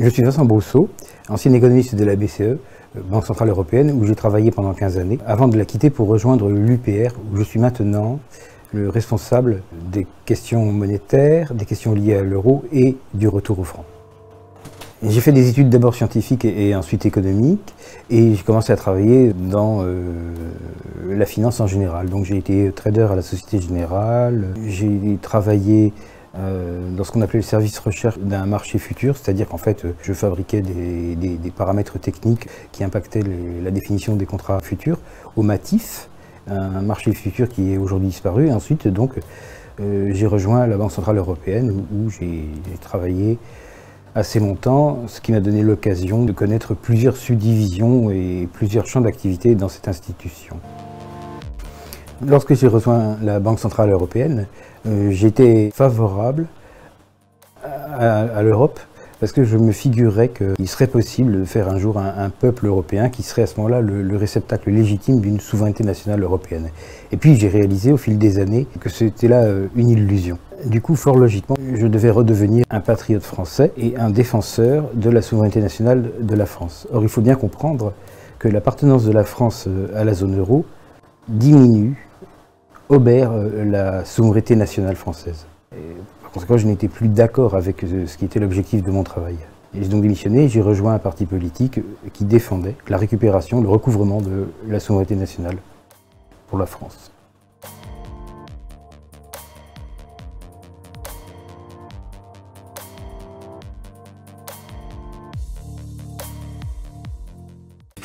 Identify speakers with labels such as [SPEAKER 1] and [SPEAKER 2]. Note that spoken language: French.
[SPEAKER 1] Je suis Vincent Brousseau, ancien économiste de la BCE, euh, Banque Centrale Européenne, où j'ai travaillé pendant 15 années, avant de la quitter pour rejoindre l'UPR, où je suis maintenant le responsable des questions monétaires, des questions liées à l'euro et du retour au franc. J'ai fait des études d'abord scientifiques et, ensuite économiques, et j'ai commencé à travailler dans euh, la finance en général. Donc j'ai été trader à la Société Générale, j'ai travaillé euh, dans ce qu'on appelait le service recherche d'un marché futur, c'est-à-dire qu'en fait, je fabriquais des, paramètres techniques qui impactaient la définition des contrats futurs au MATIF, un marché futur qui est aujourd'hui disparu. Et ensuite, donc, euh, j'ai rejoint la Banque Centrale Européenne où, j'ai travaillé assez longtemps, ce qui m'a donné l'occasion de connaître plusieurs subdivisions et plusieurs champs d'activité dans cette institution. Lorsque j'ai rejoint la Banque Centrale Européenne, euh, j'étais favorable à, l'Europe parce que je me figurais qu'il serait possible de faire un jour un, peuple européen qui serait à ce moment-là le, réceptacle légitime d'une souveraineté nationale européenne. Et puis j'ai réalisé au fil des années que c'était là euh, une illusion. Du coup, fort logiquement, je devais redevenir un patriote français et un défenseur de la souveraineté nationale de la France. Or, il faut bien comprendre que l'appartenance de la France euh, à la zone euro diminue obère euh, la souveraineté nationale française. par conséquent, je n'étais plus d'accord avec euh, ce qui était l'objectif de mon travail. j'ai donc démissionné j'ai rejoint un parti politique qui défendait la récupération, le recouvrement de la souveraineté nationale pour la France.